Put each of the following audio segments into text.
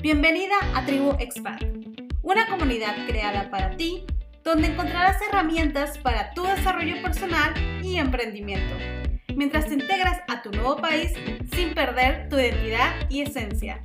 Bienvenida a Tribu Expat, una comunidad creada para ti donde encontrarás herramientas para tu desarrollo personal y emprendimiento, mientras te integras a tu nuevo país sin perder tu identidad y esencia.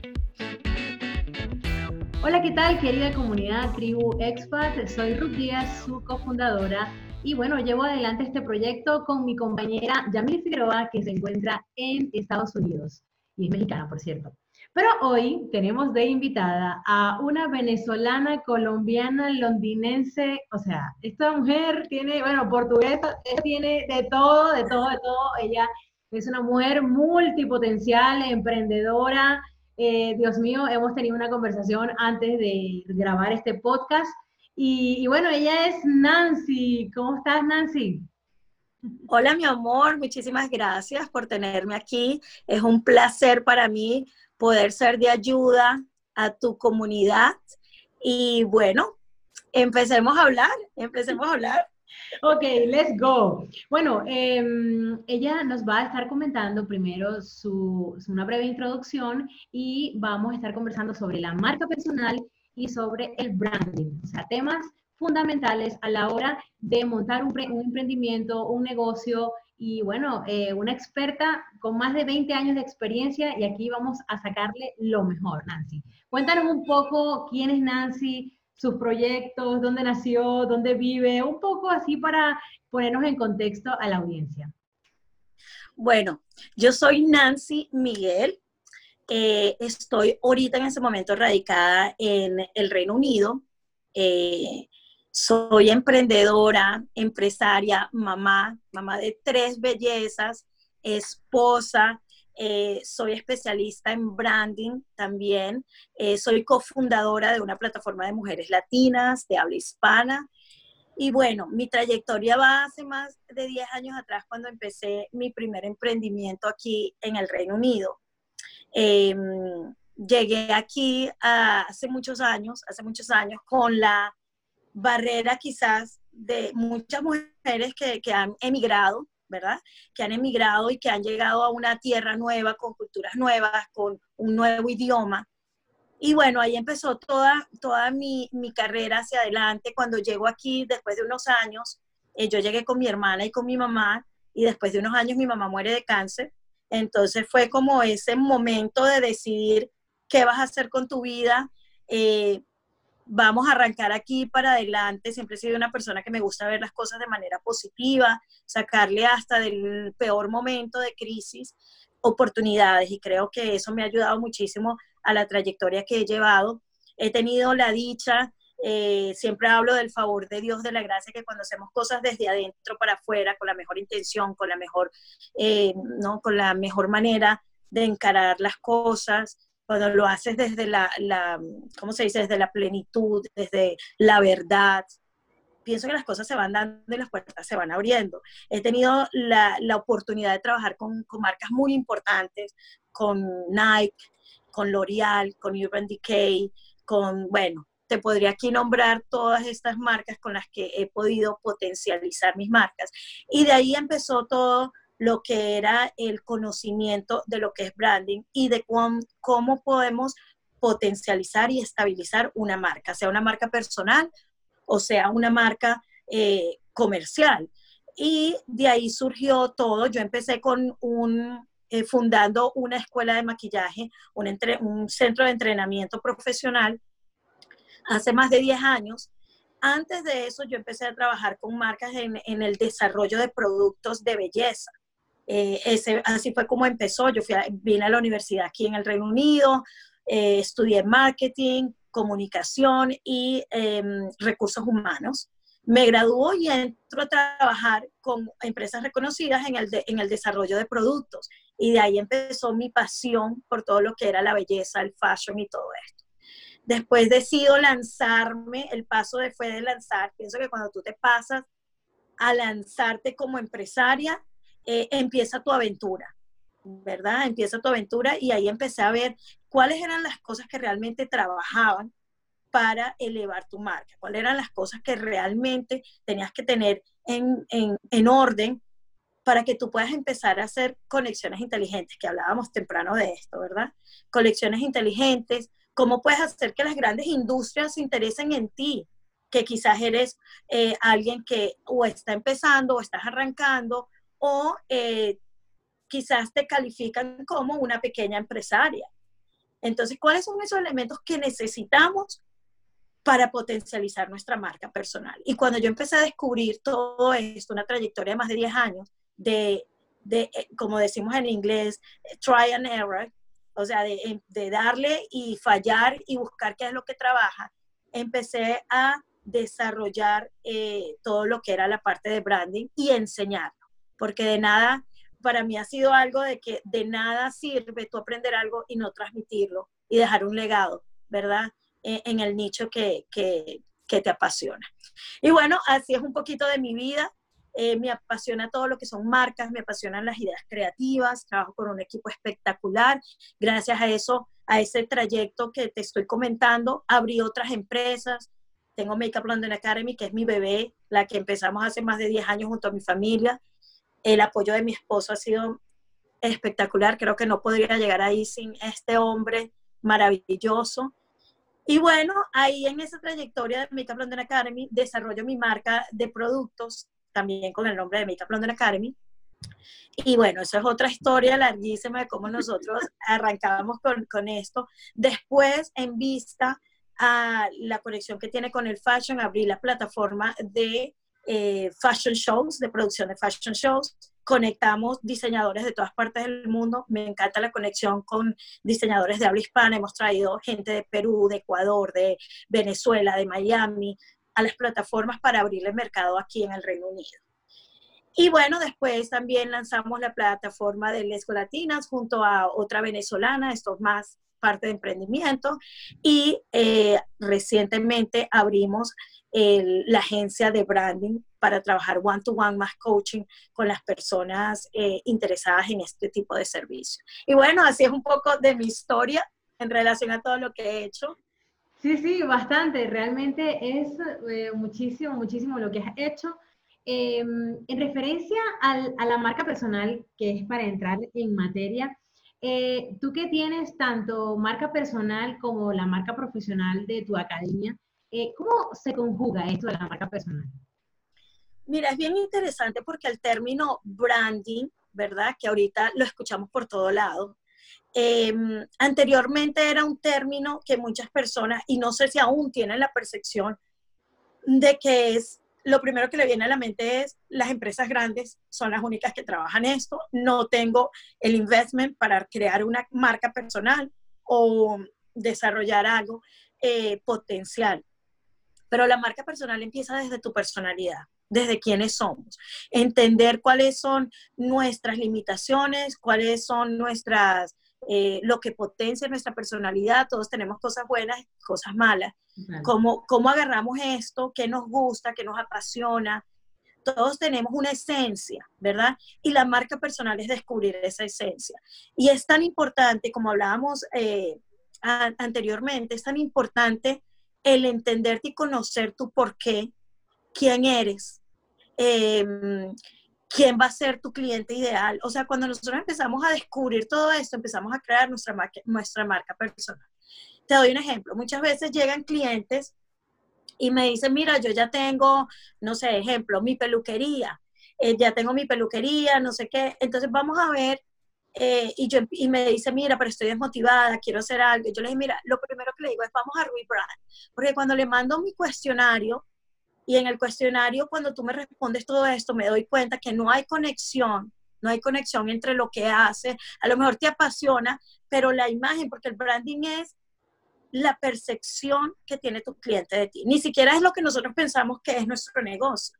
Hola, ¿qué tal querida comunidad Tribu Expat? Soy Ruth Díaz, su cofundadora y bueno, llevo adelante este proyecto con mi compañera Yamil Figueroa, que se encuentra en Estados Unidos y es mexicana, por cierto. Pero hoy tenemos de invitada a una venezolana, colombiana, londinense, o sea, esta mujer tiene, bueno, portuguesa, tiene de todo, de todo, de todo. Ella es una mujer multipotencial, emprendedora. Eh, Dios mío, hemos tenido una conversación antes de grabar este podcast. Y, y bueno, ella es Nancy. ¿Cómo estás, Nancy? Hola, mi amor, muchísimas gracias por tenerme aquí. Es un placer para mí poder ser de ayuda a tu comunidad. Y bueno, empecemos a hablar, empecemos a hablar. Ok, let's go. Bueno, em, ella nos va a estar comentando primero su, una breve introducción y vamos a estar conversando sobre la marca personal y sobre el branding, o sea, temas fundamentales a la hora de montar un, emprendimiento, un negocio y bueno, eh, una experta con más de 20 años de experiencia y aquí vamos a sacarle lo mejor, Nancy. Cuéntanos un poco quién es Nancy, sus proyectos, dónde nació, dónde vive, un poco así para ponernos en contexto a la audiencia. Bueno, yo soy Nancy Miguel. Eh, estoy ahorita en ese momento radicada en el Reino Unido. Eh, soy emprendedora, empresaria, mamá, mamá de tres bellezas, esposa, eh, soy especialista en branding también, eh, soy cofundadora de una plataforma de mujeres latinas de habla hispana. Y bueno, mi trayectoria va hace más de 10 años atrás cuando empecé mi primer emprendimiento aquí en el Reino Unido. Em, llegué aquí hace muchos años, hace muchos años con la barrera quizás de muchas mujeres que, han emigrado, ¿verdad? Que han emigrado y que han llegado a una tierra nueva, con culturas nuevas, con un nuevo idioma. Y bueno, ahí empezó toda, toda mi, carrera hacia adelante. Cuando llego aquí, después de unos años, eh, yo llegué con mi hermana y con mi mamá, y después de unos años mi mamá muere de cáncer. Entonces fue como ese momento de decidir qué vas a hacer con tu vida. Eh, vamos a arrancar aquí para adelante. Siempre he sido una persona que me gusta ver las cosas de manera positiva, sacarle hasta del peor momento de crisis oportunidades y creo que eso me ha ayudado muchísimo a la trayectoria que he llevado. He tenido la dicha, eh, siempre hablo del favor de Dios, de la gracia, que cuando hacemos cosas desde adentro para afuera, con la mejor intención, con la mejor, eh, ¿no? con la mejor manera de encarar las cosas, cuando lo haces desde la, la, ¿cómo se dice? Desde la plenitud, desde la verdad, pienso que las cosas se van dando y las puertas se van abriendo. He tenido la, la oportunidad de trabajar con, con, marcas muy importantes, con Nike, con L'Oreal, con Urban Decay, con, bueno, te podría aquí nombrar todas estas marcas con las que he podido potencializar mis marcas. Y de ahí empezó todo lo que era el conocimiento de lo que es branding y de cómo podemos potencializar y estabilizar una marca, sea una marca personal o sea una marca eh, comercial. Y de ahí surgió todo. Yo empecé con un, eh, fundando una escuela de maquillaje, un, centro de entrenamiento profesional hace más de 10 años. Antes de eso, yo empecé a trabajar con marcas en el desarrollo de productos de belleza. Eh, así fue como empezó. Yo fui vine a la universidad aquí en el Reino Unido, eh, estudié marketing, comunicación y em, recursos humanos. Me graduó y entro a trabajar con empresas reconocidas en el, en el desarrollo de productos. Y de ahí empezó mi pasión por todo lo que era la belleza, el fashion y todo esto. Después decido lanzarme, el paso de, fue de lanzar, pienso que cuando tú te pasas a lanzarte como empresaria, eh, empieza tu aventura, ¿verdad? Empieza tu aventura y ahí empecé a ver cuáles eran las cosas que realmente trabajaban para elevar tu marca, cuáles eran las cosas que realmente tenías que tener en, en orden para que tú puedas empezar a hacer conexiones inteligentes, que hablábamos temprano de esto, ¿verdad? Conexiones inteligentes, ¿Cómo puedes hacer que las grandes industrias se interesen en ti? Que quizás eres eh, alguien que o está empezando o estás arrancando o eh, quizás te califican como una pequeña empresaria. Entonces, ¿cuáles son esos elementos que necesitamos para potencializar nuestra marca personal? Y cuando yo empecé a descubrir todo esto, una trayectoria de más de 10 años de, de eh, como decimos en inglés, try and error, o sea, de, de, darle y fallar y buscar qué es lo que trabaja, empecé a desarrollar eh, todo lo que era la parte de branding y enseñarlo, porque de nada para mí ha sido algo de que de nada sirve tú aprender algo y no transmitirlo y dejar un legado, ¿verdad? E, en, el nicho que, que, que, te apasiona. Y bueno, así es un poquito de mi vida. Eh, me apasiona todo lo que son marcas, me apasionan las ideas creativas, trabajo con un equipo espectacular. Gracias a eso, a ese trayecto que te estoy comentando, abrí otras empresas. Tengo Makeup London Academy, que es mi bebé, la que empezamos hace más de 10 años junto a mi familia el apoyo de mi esposo ha sido espectacular. Creo que no podría llegar ahí sin este hombre maravilloso. Y bueno, ahí en esa trayectoria de Makeup London Academy desarrollo mi marca de productos, también con el nombre de Makeup London Academy. Y bueno, eso es otra historia larguísima de cómo nosotros arrancábamos con, con esto. Después, en vista a la conexión que tiene con el fashion, abrí la plataforma de eh, fashion shows, de producción de fashion shows. Conectamos diseñadores de todas partes del mundo. Me encanta la conexión con diseñadores de habla hispana. Hemos traído gente de Perú, de Ecuador, de Venezuela, de Miami, a las plataformas para abrir el mercado aquí en el Reino Unido. Y bueno, después también lanzamos la plataforma de Lesco Latinas junto a otra venezolana, esto es más parte de emprendimiento. Y eh, recientemente abrimos la agencia de branding para trabajar one-to-one más coaching con las personas eh, interesadas en este tipo de servicio. Y bueno, así es un poco de mi historia en relación a todo lo que he hecho. Sí, sí, bastante. Realmente es eh, muchísimo, muchísimo lo que has hecho. Em, en referencia a la marca personal, que es para entrar en materia, eh, tú que tienes tanto marca personal como la marca profesional de tu academia, eh, ¿Cómo se conjuga esto de la marca personal? Mira, es bien interesante porque el término branding, ¿verdad? Que ahorita lo escuchamos por todo lado. Em, anteriormente era un término que muchas personas, y no sé si aún tienen la percepción de que es, lo primero que le viene a la mente es, las empresas grandes son las únicas que trabajan esto, no tengo el investment para crear una marca personal o desarrollar algo eh, potencial. Pero la marca personal empieza desde tu personalidad, desde quiénes somos. Entender cuáles son nuestras limitaciones, cuáles son nuestras, eh, lo que potencia nuestra personalidad. Todos tenemos cosas buenas, cosas malas. ¿Cómo, ¿Cómo agarramos esto? ¿Qué nos gusta? ¿Qué nos apasiona? todos tenemos una esencia, ¿verdad? Y la marca personal es descubrir esa esencia. Y es tan importante, como hablábamos eh, anteriormente, es tan importante el entenderte y conocer tu por qué, quién eres, em, quién va a ser tu cliente ideal. O sea, cuando nosotros empezamos a descubrir todo esto, empezamos a crear nuestra marca, nuestra marca personal. Te doy un ejemplo. Muchas veces llegan clientes y me dicen, mira, yo ya tengo, no sé, ejemplo, mi peluquería, eh, ya tengo mi peluquería, no sé qué. Entonces vamos a ver eh, y, yo, y me dice, mira, pero estoy desmotivada, quiero hacer algo. yo le dije, mira, lo primero que le digo es, vamos a rebrand. Porque cuando le mando mi cuestionario, y en el cuestionario, cuando tú me respondes todo esto, me doy cuenta que no hay conexión, no hay conexión entre lo que hace. A lo mejor te apasiona, pero la imagen, porque el branding es la percepción que tiene tu cliente de ti. Ni siquiera es lo que nosotros pensamos que es nuestro negocio.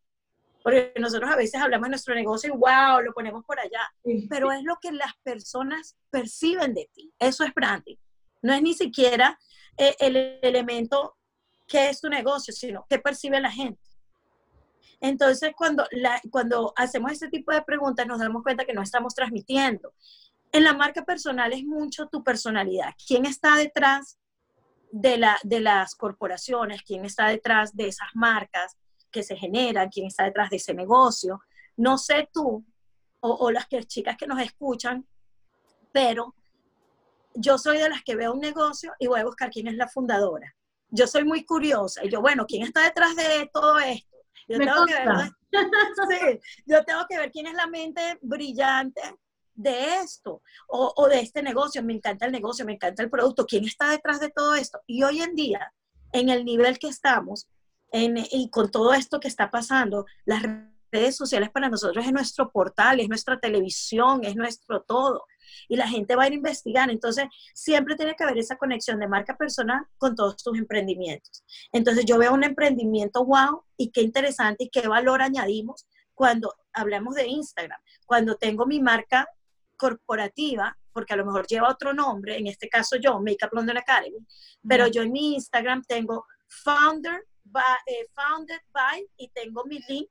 Porque nosotros a veces hablamos de nuestro negocio y wow, lo ponemos por allá. Pero es lo que las personas perciben de ti. Eso es branding. No es ni siquiera eh, el elemento que es tu negocio, sino qué percibe la gente. Entonces, cuando, la, cuando hacemos este tipo de preguntas, nos damos cuenta que no estamos transmitiendo. En la marca personal es mucho tu personalidad. ¿Quién está detrás de, la, de las corporaciones? ¿Quién está detrás de esas marcas? que se genera, quién está detrás de ese negocio. No sé tú o, las que, chicas que nos escuchan, pero yo soy de las que veo un negocio y voy a buscar quién es la fundadora. Yo soy muy curiosa y yo, bueno, ¿quién está detrás de todo esto? Yo, tengo que, ver, sí, yo tengo que ver quién es la mente brillante de esto o, o, de este negocio. Me encanta el negocio, me encanta el producto. ¿Quién está detrás de todo esto? Y hoy en día, en el nivel que estamos en, y con todo esto que está pasando, las redes sociales para nosotros es nuestro portal, es nuestra televisión, es nuestro todo y la gente va a ir a investigar. Entonces, siempre tiene que haber esa conexión de marca personal con todos tus emprendimientos. Entonces, yo veo un emprendimiento wow y qué interesante y qué valor añadimos cuando hablamos de Instagram. Cuando tengo mi marca corporativa, porque a lo mejor lleva otro nombre, en este caso yo, Makeup London Academy, pero yo en mi Instagram tengo founder by, eh, founded by y tengo mi link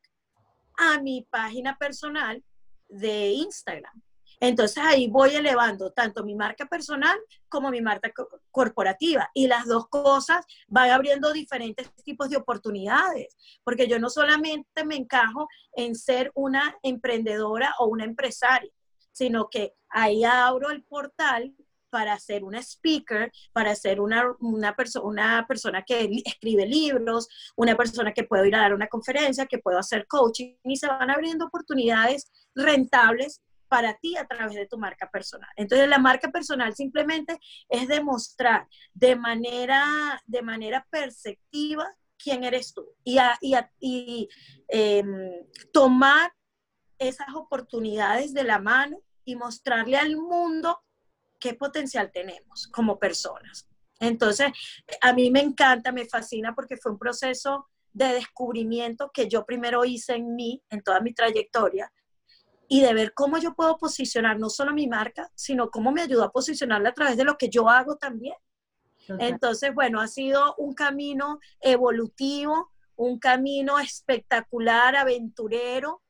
a mi página personal de Instagram. Entonces ahí voy elevando tanto mi marca personal como mi marca corporativa. Y las dos cosas van abriendo diferentes tipos de oportunidades, porque yo no solamente me encajo en ser una emprendedora o una empresaria, sino que ahí abro el portal para ser una speaker, para ser una, una, una persona que escribe libros, una persona que puedo ir a dar una conferencia, que puedo hacer coaching y se van abriendo oportunidades rentables para ti a través de tu marca personal. Entonces, la marca personal simplemente es demostrar de manera, de manera perceptiva quién eres tú y, y, em, tomar esas oportunidades de la mano y mostrarle al mundo qué potencial tenemos como personas. Entonces, a mí me encanta, me fascina porque fue un proceso de descubrimiento que yo primero hice en mí, en toda mi trayectoria, y de ver cómo yo puedo posicionar no solo mi marca, sino cómo me ayuda a posicionarla a través de lo que yo hago también. Entonces, bueno, ha sido un camino evolutivo, un camino espectacular, aventurero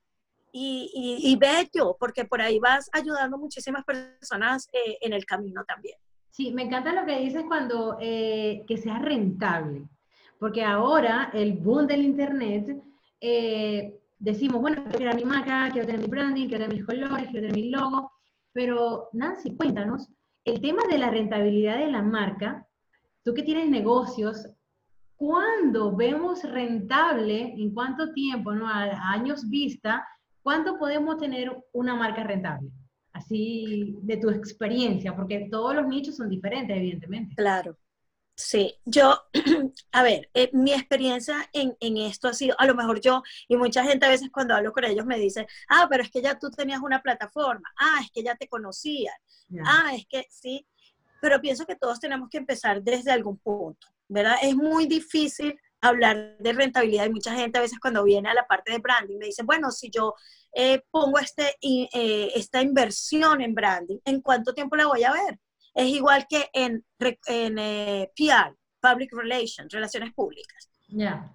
y, bello, porque por ahí vas ayudando muchísimas personas eh, en el camino también. Sí, me encanta lo que dices cuando eh, que sea rentable, porque ahora el boom del Internet eh, decimos, bueno, quiero tener mi marca, quiero tener mi branding, quiero tener mis colores, quiero tener mi logo, pero Nancy, cuéntanos, el tema de la rentabilidad de la marca, tú que tienes negocios, ¿cuándo vemos rentable, en cuánto tiempo, ¿no? a años vista, cuánto podemos tener una marca rentable? Así de tu experiencia, porque todos los nichos son diferentes, evidentemente. Claro. Sí, yo, a ver, eh, mi experiencia en, esto ha sido, a lo mejor yo, y mucha gente a veces cuando hablo con ellos me dice, ah, pero es que ya tú tenías una plataforma, ah, es que ya te conocían, ah, es que sí, pero pienso que todos tenemos que empezar desde algún punto, ¿verdad? Es muy difícil hablar de rentabilidad y mucha gente a veces cuando viene a la parte de branding me dice, bueno, si yo eh, pongo este, eh, esta inversión en branding, ¿en cuánto tiempo la voy a ver? Es igual que en, en eh, PR, Public Relations, Relaciones Públicas.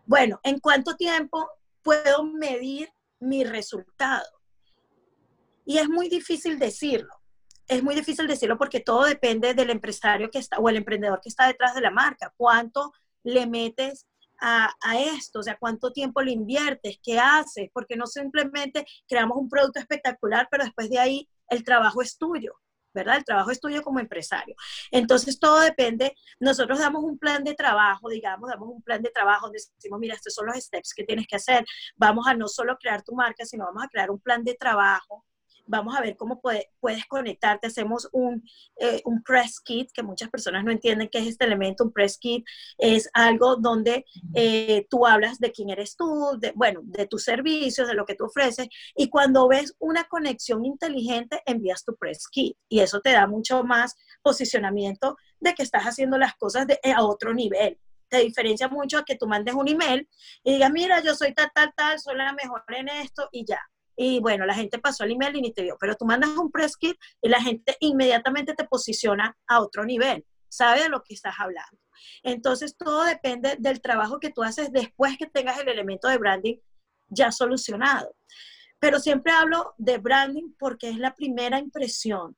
Bueno, ¿en cuánto tiempo puedo medir mi resultado? Y es muy difícil decirlo. Es muy difícil decirlo porque todo depende del empresario que está o el emprendedor que está detrás de la marca. ¿Cuánto le metes a, a, esto? O sea, ¿cuánto tiempo le inviertes? ¿Qué haces? Porque no simplemente creamos un producto espectacular, pero después de ahí el trabajo es tuyo. ¿Verdad? El trabajo es tuyo como empresario. Entonces, todo depende. Nosotros damos un plan de trabajo, digamos, damos un plan de trabajo donde decimos, mira, estos son los steps que tienes que hacer. Vamos a no solo crear tu marca, sino vamos a crear un plan de trabajo vamos a ver cómo puedes conectarte. Hacemos un, eh, un, press kit, que muchas personas no entienden qué es este elemento. Un press kit es algo donde eh, tú hablas de quién eres tú, de, bueno, de tus servicios, de lo que tú ofreces. Y cuando ves una conexión inteligente, envías tu press kit. Y eso te da mucho más posicionamiento de que estás haciendo las cosas de, a otro nivel te diferencia mucho a que tú mandes un email y digas, mira, yo soy tal, tal, tal, soy la mejor en esto y ya y bueno, la gente pasó al email y ni te vio, pero tú mandas un press kit y la gente inmediatamente te posiciona a otro nivel, sabe de lo que estás hablando. Entonces, todo depende del trabajo que tú haces después que tengas el elemento de branding ya solucionado. Pero siempre hablo de branding porque es la primera impresión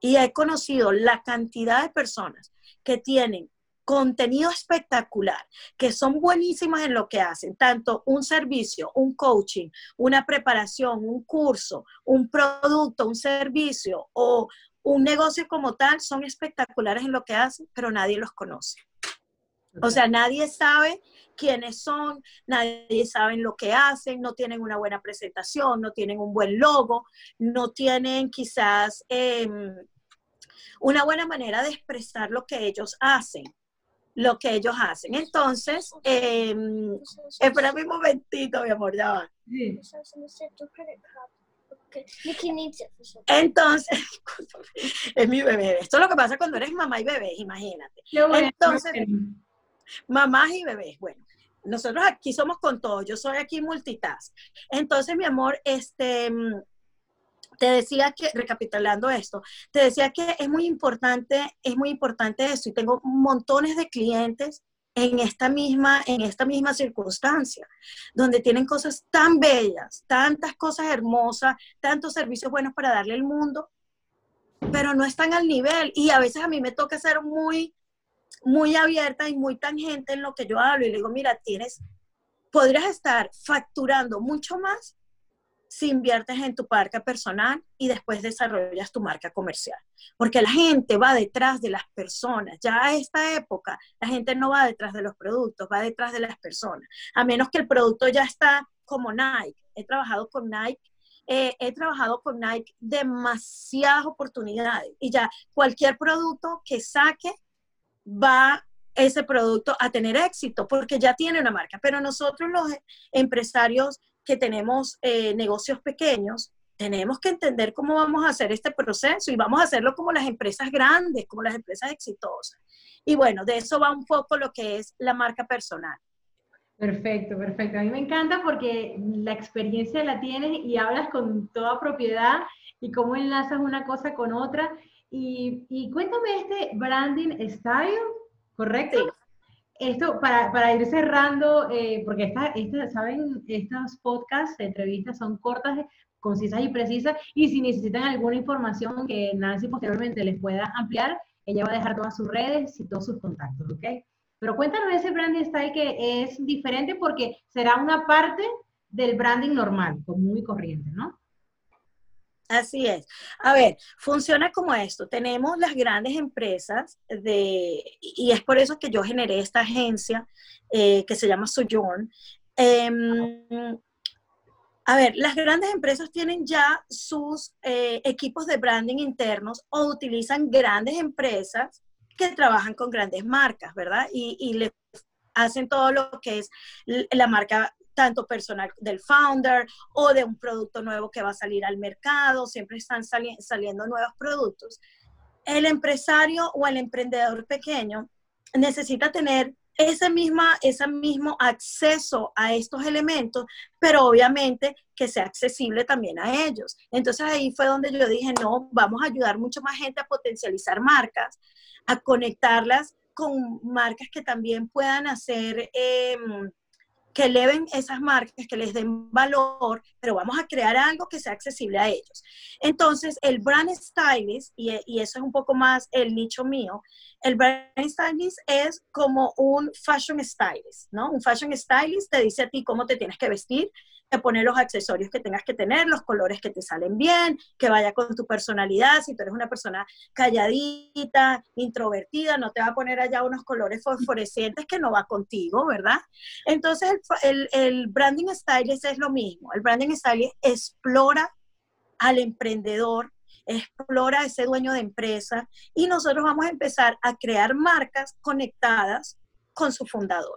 y he conocido la cantidad de personas que tienen contenido espectacular, que son buenísimas en lo que hacen, tanto un servicio, un coaching, una preparación, un curso, un producto, un servicio o un negocio como tal, son espectaculares en lo que hacen, pero nadie los conoce. O sea, nadie sabe quiénes son, nadie sabe lo que hacen, no tienen una buena presentación, no tienen un buen logo, no tienen quizás em, una buena manera de expresar lo que ellos hacen lo que ellos hacen. Entonces, eh, espera un momentito, mi amor, ya va. Entonces, es mi bebé. Esto es lo que pasa cuando eres mamá y bebé, imagínate. Entonces, mamás y bebés, bueno. Nosotros aquí somos con todo, yo soy aquí multitask. Entonces, mi amor, este, te decía que, recapitulando esto, te decía que es muy importante, es muy importante eso y tengo montones de clientes en esta misma, en esta misma circunstancia, donde tienen cosas tan bellas, tantas cosas hermosas, tantos servicios buenos para darle al mundo, pero no están al nivel. Y a veces a mí me toca ser muy, muy abierta y muy tangente en lo que yo hablo. Y le digo, mira, tienes, podrías estar facturando mucho más si inviertes en tu marca personal y después desarrollas tu marca comercial. Porque la gente va detrás de las personas. Ya a esta época, la gente no va detrás de los productos, va detrás de las personas. A menos que el producto ya está como Nike. He trabajado con Nike. Eh, he trabajado con Nike demasiadas oportunidades y ya cualquier producto que saque va ese producto a tener éxito porque ya tiene una marca. Pero nosotros los empresarios que tenemos eh, negocios pequeños, tenemos que entender cómo vamos a hacer este proceso y vamos a hacerlo como las empresas grandes, como las empresas exitosas. Y bueno, de eso va un poco lo que es la marca personal. Perfecto, perfecto. A mí me encanta porque la experiencia la tienes y hablas con toda propiedad y cómo enlazas una cosa con otra. Y, y cuéntame este branding style, ¿correcto? Esto para, para, ir cerrando, eh, porque esta, esta, saben, estos podcasts, entrevistas son cortas, concisas y precisas, y si necesitan alguna información que Nancy posteriormente les pueda ampliar, ella va a dejar todas sus redes y todos sus contactos, ¿ok? Pero cuéntanos ese branding style que es diferente porque será una parte del branding normal, común y corriente, ¿no? Así es. A ver, funciona como esto. Tenemos las grandes empresas de, y es por eso que yo generé esta agencia eh, que se llama Sojourn. Em, a ver, las grandes empresas tienen ya sus eh, equipos de branding internos o utilizan grandes empresas que trabajan con grandes marcas, ¿verdad? Y, y le hacen todo lo que es la marca tanto personal del founder o de un producto nuevo que va a salir al mercado, siempre están saliendo nuevos productos. El empresario o el emprendedor pequeño necesita tener ese, misma, ese mismo acceso a estos elementos, pero obviamente que sea accesible también a ellos. Entonces ahí fue donde yo dije, no, vamos a ayudar mucho más gente a potencializar marcas, a conectarlas con marcas que también puedan hacer... Eh, que eleven esas marcas, que les den valor, pero vamos a crear algo que sea accesible a ellos. Entonces, el brand stylist, y, eso es un poco más el nicho mío, el brand stylist es como un fashion stylist, ¿no? Un fashion stylist te dice a ti cómo te tienes que vestir, te pone los accesorios que tengas que tener, los colores que te salen bien, que vaya con tu personalidad. Si tú eres una persona calladita, introvertida, no te va a poner allá unos colores fosforescentes que no va contigo, ¿verdad? Entonces, el, el branding stylist es lo mismo. El branding stylist explora al emprendedor explora a ese dueño de empresa y nosotros vamos a empezar a crear marcas conectadas con su fundador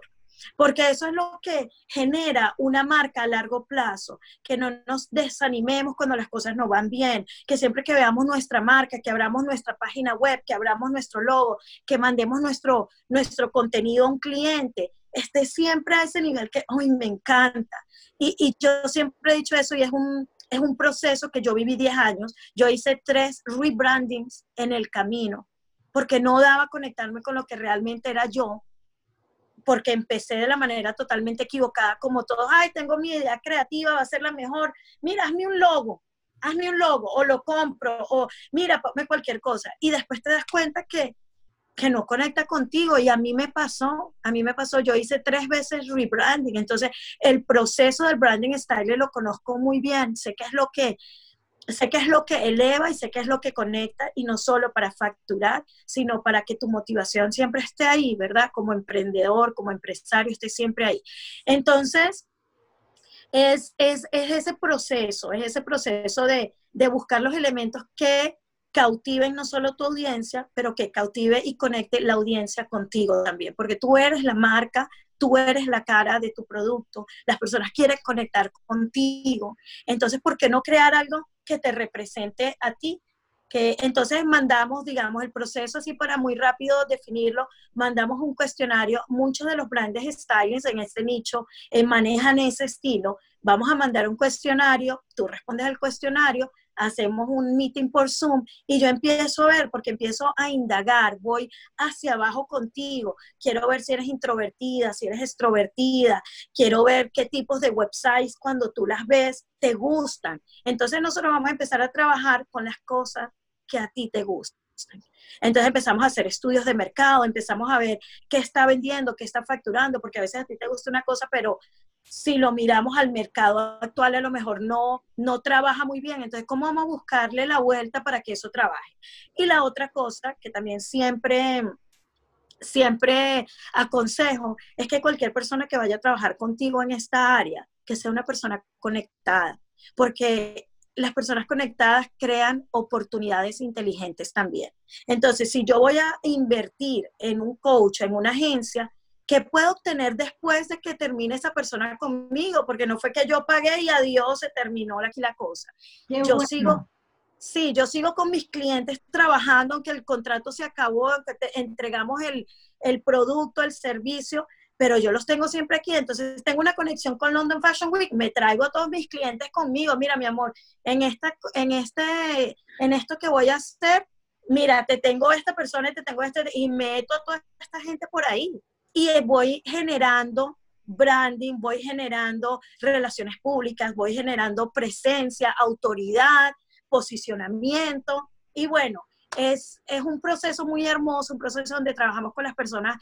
porque eso es lo que genera una marca a largo plazo, que no nos desanimemos cuando las cosas no van bien, que siempre que veamos nuestra marca, que abramos nuestra página web, que abramos nuestro logo, que mandemos nuestro, nuestro contenido a un cliente, esté siempre a ese nivel que, hoy me encanta. Y, y, yo siempre he dicho eso y es un, es un proceso que yo viví 10 años. Yo hice tres rebrandings en el camino porque no daba conectarme con lo que realmente era yo porque empecé de la manera totalmente equivocada, como todos, ay, tengo mi idea creativa, va a ser la mejor, mira, hazme un logo, hazme un logo, o lo compro, o mira, ponme cualquier cosa. Y después te das cuenta que, que no conecta contigo. Y a mí me pasó, a mí me pasó, yo hice tres veces rebranding, entonces el proceso del branding style lo conozco muy bien, sé qué es lo que sé qué es lo que eleva y sé qué es lo que conecta y no solo para facturar, sino para que tu motivación siempre esté ahí, ¿verdad? Como emprendedor, como empresario, esté siempre ahí. Entonces, es, ese proceso, es ese proceso de, de buscar los elementos que cautiven no solo tu audiencia, pero que cautive y conecte la audiencia contigo también, porque tú eres la marca, tú eres la cara de tu producto, las personas quieren conectar contigo. Entonces, ¿por qué no crear algo que te represente a ti? Que entonces mandamos, digamos, el proceso así para muy rápido definirlo, mandamos un cuestionario. Muchos de los grandes stylists en este nicho eh, manejan ese estilo. Vamos a mandar un cuestionario, tú respondes al cuestionario, hacemos un meeting por Zoom y yo empiezo a ver, porque empiezo a indagar, voy hacia abajo contigo, quiero ver si eres introvertida, si eres extrovertida, quiero ver qué tipos de websites cuando tú las ves te gustan. Entonces nosotros vamos a empezar a trabajar con las cosas que a ti te gustan. Entonces empezamos a hacer estudios de mercado, empezamos a ver qué está vendiendo, qué está facturando, porque a veces a ti te gusta una cosa, pero si lo miramos al mercado actual, a lo mejor no, no trabaja muy bien. Entonces, ¿cómo vamos a buscarle la vuelta para que eso trabaje? Y la otra cosa que también siempre, siempre aconsejo es que cualquier persona que vaya a trabajar contigo en esta área, que sea una persona conectada, porque las personas conectadas crean oportunidades inteligentes también. Entonces, si yo voy a invertir en un coach, en una agencia, ¿qué puedo obtener después de que termine esa persona conmigo? Porque no fue que yo pagué y adiós, se terminó aquí la cosa. yo sigo, sí, yo sigo con mis clientes trabajando, aunque el contrato se acabó, aunque entregamos el, el producto, el servicio, pero yo los tengo siempre aquí, entonces tengo una conexión con London Fashion Week, me traigo a todos mis clientes conmigo, mira mi amor, en, esta, en, este, en esto que voy a hacer, mira, te tengo esta persona y te tengo este, y meto a toda esta gente por ahí y voy generando branding, voy generando relaciones públicas, voy generando presencia, autoridad, posicionamiento y bueno, es, es, un proceso muy hermoso, un proceso donde trabajamos con las personas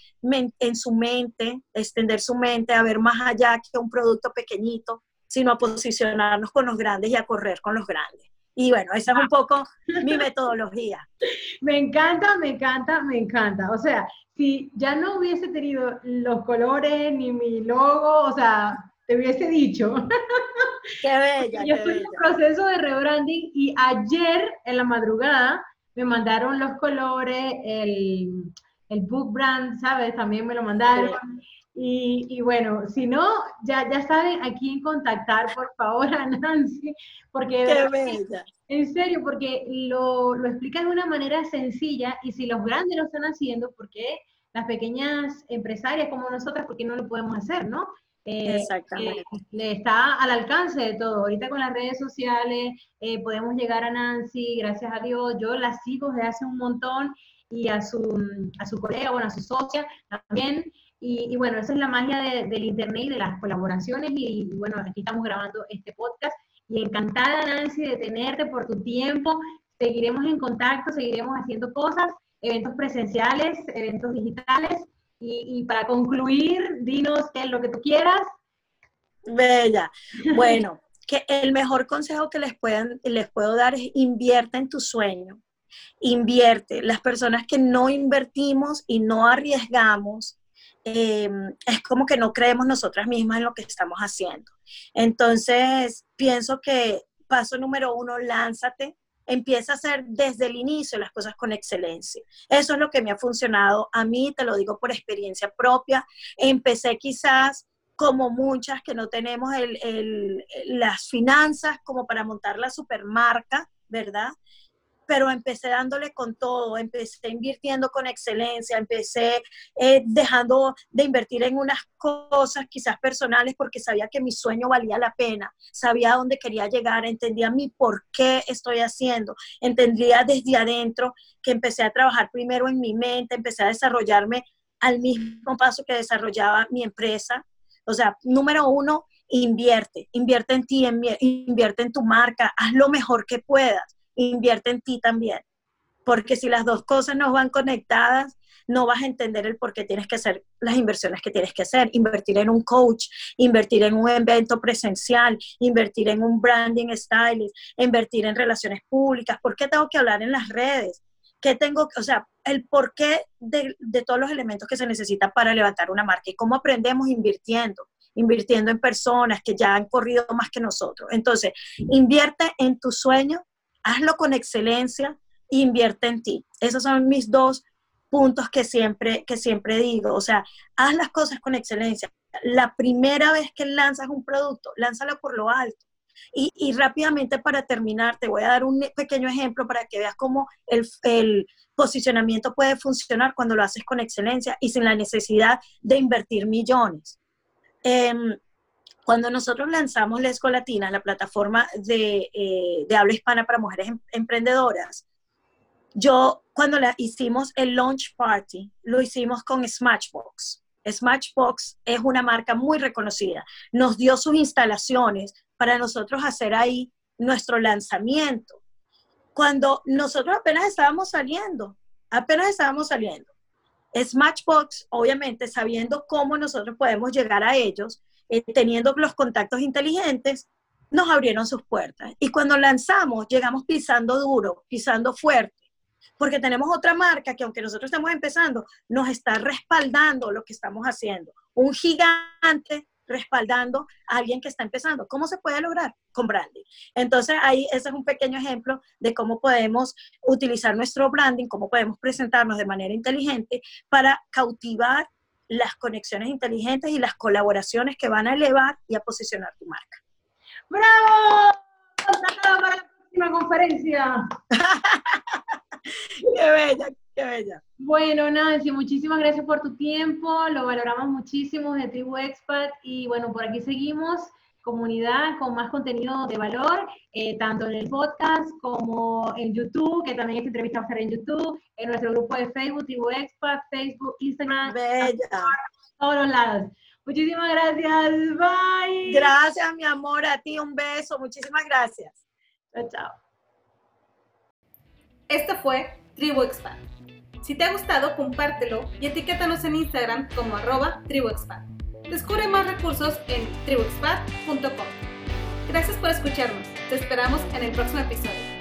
en su mente, extender su mente a ver más allá que un producto pequeñito, sino a posicionarnos con los grandes y a correr con los grandes. Y bueno, esa es un poco mi metodología. Me encanta, me encanta, me encanta. O sea, si ya no hubiese tenido los colores ni mi logo, o sea, te hubiese dicho. Qué bella. Yo estoy en un proceso de rebranding y ayer en la madrugada me mandaron los colores, el, el book brand, ¿sabes? También me lo mandaron. Y, y, bueno, si no, ya, ya saben a quién contactar, por favor, a Nancy, porque Qué bella. en serio, porque lo, lo explica de una manera sencilla y si los grandes lo están haciendo, ¿por qué las pequeñas empresarias como nosotras, por qué no lo podemos hacer, no? Eh, Exactamente. Eh, está al alcance de todo. Ahorita con las redes sociales eh, podemos llegar a Nancy, gracias a Dios. Yo la sigo desde hace un montón y a su, a su colega, bueno, a su socia también. Y, bueno, esa es la magia del Internet y de las colaboraciones. Y, bueno, aquí estamos grabando este podcast. Y encantada, Nancy, de tenerte por tu tiempo. Seguiremos en contacto, seguiremos haciendo cosas, eventos presenciales, eventos digitales. Y, y para concluir, dinos qué es lo que tú quieras. Bella. Bueno, que el mejor consejo que les, puedan, les puedo dar es invierte en tu sueño. Invierte. Las personas que no invertimos y no arriesgamos, eh, es como que no creemos nosotras mismas en lo que estamos haciendo. Entonces, pienso que paso número uno, lánzate, empieza a hacer desde el inicio las cosas con excelencia. Eso es lo que me ha funcionado a mí, te lo digo por experiencia propia. Empecé quizás como muchas que no tenemos las finanzas como para montar la supermarca, ¿verdad? Pero empecé dándole con todo, empecé invirtiendo con excelencia, empecé eh, dejando de invertir en unas cosas quizás personales porque sabía que mi sueño valía la pena, sabía dónde quería llegar, entendía mi por qué estoy haciendo, entendía desde adentro que empecé a trabajar primero en mi mente, empecé a desarrollarme al mismo paso que desarrollaba mi empresa. O sea, número uno, invierte, invierte en ti, invierte en tu marca, haz lo mejor que puedas invierte en ti también. Porque si las dos cosas no van conectadas, no vas a entender el por qué tienes que hacer las inversiones que tienes que hacer. Invertir en un coach, invertir en un evento presencial, invertir en un branding stylist, invertir en relaciones públicas. ¿Por qué tengo que hablar en las redes? ¿Qué tengo, o sea, el porqué de, de todos los elementos que se necesitan para levantar una marca y cómo aprendemos invirtiendo? invirtiendo en personas que ya han corrido más que nosotros. Entonces, invierte en tu sueño, hazlo con excelencia, invierte en ti. Esos son mis dos puntos que siempre, que siempre digo. O sea, haz las cosas con excelencia. La primera vez que lanzas un producto, lánzalo por lo alto. Y, y, rápidamente para terminar, te voy a dar un pequeño ejemplo para que veas cómo el, posicionamiento puede funcionar cuando lo haces con excelencia y sin la necesidad de invertir millones. Eh, cuando nosotros lanzamos La Escolatina, la plataforma de, eh, de habla hispana para mujeres em emprendedoras, yo cuando la hicimos el launch party, lo hicimos con Smashbox. Smashbox es una marca muy reconocida. Nos dio sus instalaciones para nosotros hacer ahí nuestro lanzamiento. Cuando nosotros apenas estábamos saliendo, apenas estábamos saliendo. Smashbox, obviamente, sabiendo cómo nosotros podemos llegar a ellos, eh, teniendo los contactos inteligentes, nos abrieron sus puertas. Y cuando lanzamos, llegamos pisando duro, pisando fuerte, porque tenemos otra marca que aunque nosotros estamos empezando, nos está respaldando lo que estamos haciendo. Un gigante respaldando a alguien que está empezando. ¿Cómo se puede lograr? Con branding. Entonces, ahí ese es un pequeño ejemplo de cómo podemos utilizar nuestro branding, cómo podemos presentarnos de manera inteligente para cautivar las conexiones inteligentes y las colaboraciones que van a elevar y a posicionar tu marca. ¡Bravo! para la próxima conferencia. qué bella, qué bella. Bueno, Nancy, muchísimas gracias por tu tiempo, lo valoramos muchísimo de Tribu Expat y bueno, por aquí seguimos comunidad con más contenido de valor, eh, tanto en el podcast como en YouTube, que también esta entrevista va a ser en YouTube, en nuestro grupo de Facebook, Tribu Expat, Facebook, Instagram, Bella. todos los lados. Muchísimas gracias, bye. Gracias, mi amor, a ti un beso, muchísimas gracias. Chao, chao. Esto fue Tribu Expat. Si te ha gustado, compártelo y etiquétanos en Instagram como arroba tribuexpat. Descubre más recursos en tribuexpat.com. Gracias por escucharnos. Te esperamos en el próximo episodio.